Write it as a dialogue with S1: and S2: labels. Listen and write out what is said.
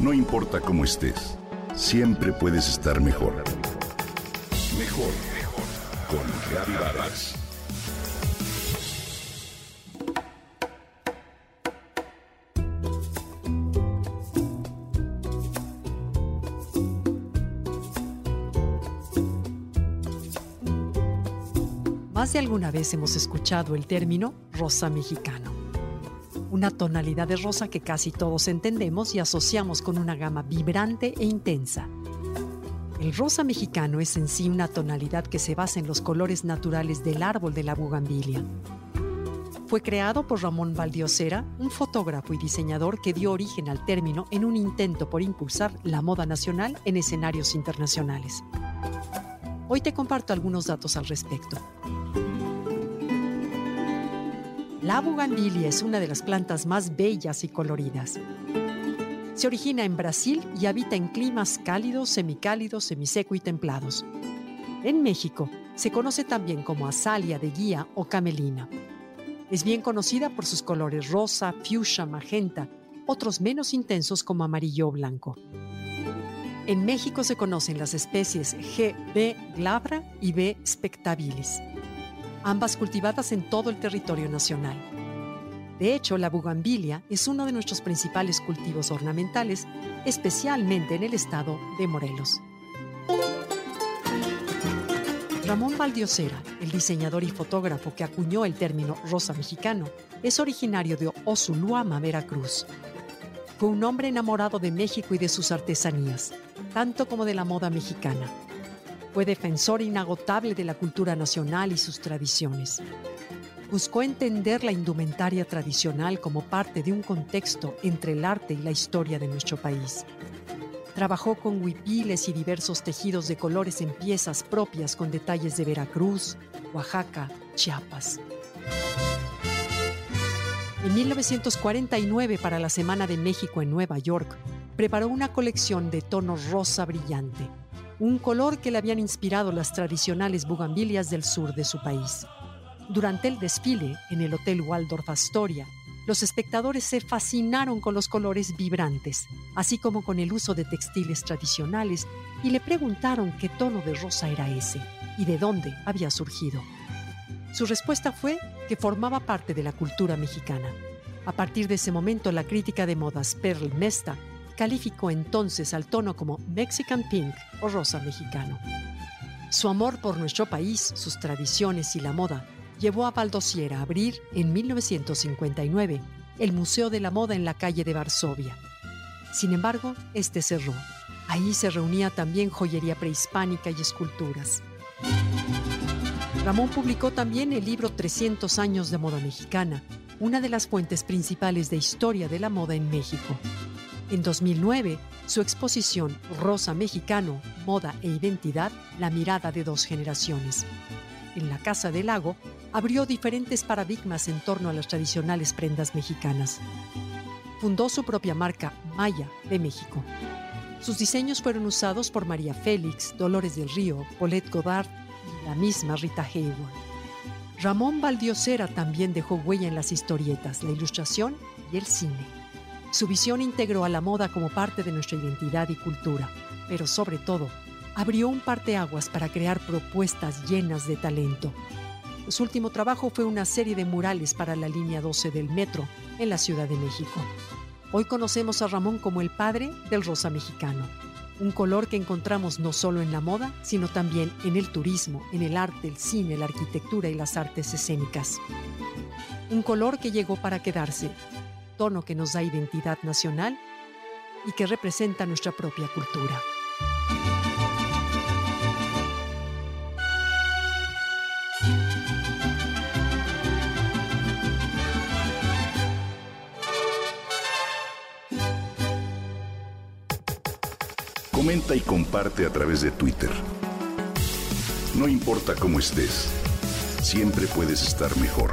S1: No importa cómo estés, siempre puedes estar mejor. Mejor, mejor. Con Reavivadas.
S2: Más de alguna vez hemos escuchado el término rosa mexicano, una tonalidad de rosa que casi todos entendemos y asociamos con una gama vibrante e intensa. El rosa mexicano es en sí una tonalidad que se basa en los colores naturales del árbol de la bugambilia. Fue creado por Ramón Valdiosera, un fotógrafo y diseñador que dio origen al término en un intento por impulsar la moda nacional en escenarios internacionales. Hoy te comparto algunos datos al respecto. La bugambilia es una de las plantas más bellas y coloridas. Se origina en Brasil y habita en climas cálidos, semicálidos, semiseco y templados. En México se conoce también como azalia de guía o camelina. Es bien conocida por sus colores rosa, fuchsia, magenta, otros menos intensos como amarillo o blanco. En México se conocen las especies G. b glabra y B. spectabilis, ambas cultivadas en todo el territorio nacional. De hecho, la bugambilia es uno de nuestros principales cultivos ornamentales, especialmente en el estado de Morelos. Ramón Valdiosera, el diseñador y fotógrafo que acuñó el término rosa mexicano, es originario de Osuluama, Veracruz. Fue un hombre enamorado de México y de sus artesanías, tanto como de la moda mexicana. Fue defensor inagotable de la cultura nacional y sus tradiciones. Buscó entender la indumentaria tradicional como parte de un contexto entre el arte y la historia de nuestro país. Trabajó con huipiles y diversos tejidos de colores en piezas propias con detalles de Veracruz, Oaxaca, Chiapas. En 1949, para la Semana de México en Nueva York, preparó una colección de tonos rosa brillante, un color que le habían inspirado las tradicionales bugambilias del sur de su país. Durante el desfile en el Hotel Waldorf Astoria, los espectadores se fascinaron con los colores vibrantes, así como con el uso de textiles tradicionales, y le preguntaron qué tono de rosa era ese y de dónde había surgido. Su respuesta fue que formaba parte de la cultura mexicana. A partir de ese momento, la crítica de modas Pearl Mesta calificó entonces al tono como Mexican Pink o rosa mexicano. Su amor por nuestro país, sus tradiciones y la moda llevó a Valdosiera a abrir en 1959 el Museo de la Moda en la calle de Varsovia. Sin embargo, este cerró. Ahí se reunía también joyería prehispánica y esculturas. Ramón publicó también el libro 300 años de moda mexicana, una de las fuentes principales de historia de la moda en México. En 2009, su exposición Rosa Mexicano, Moda e Identidad, la mirada de dos generaciones. En la Casa del Lago, abrió diferentes paradigmas en torno a las tradicionales prendas mexicanas. Fundó su propia marca Maya de México. Sus diseños fueron usados por María Félix, Dolores del Río, Paulette Godard la misma Rita Hayworth. Ramón Valdiosera también dejó huella en las historietas, la ilustración y el cine. Su visión integró a la moda como parte de nuestra identidad y cultura, pero sobre todo, abrió un parteaguas para crear propuestas llenas de talento. Su último trabajo fue una serie de murales para la línea 12 del metro en la Ciudad de México. Hoy conocemos a Ramón como el padre del rosa mexicano un color que encontramos no solo en la moda, sino también en el turismo, en el arte, el cine, la arquitectura y las artes escénicas. Un color que llegó para quedarse, tono que nos da identidad nacional y que representa nuestra propia cultura.
S1: Comenta y comparte a través de Twitter. No importa cómo estés, siempre puedes estar mejor.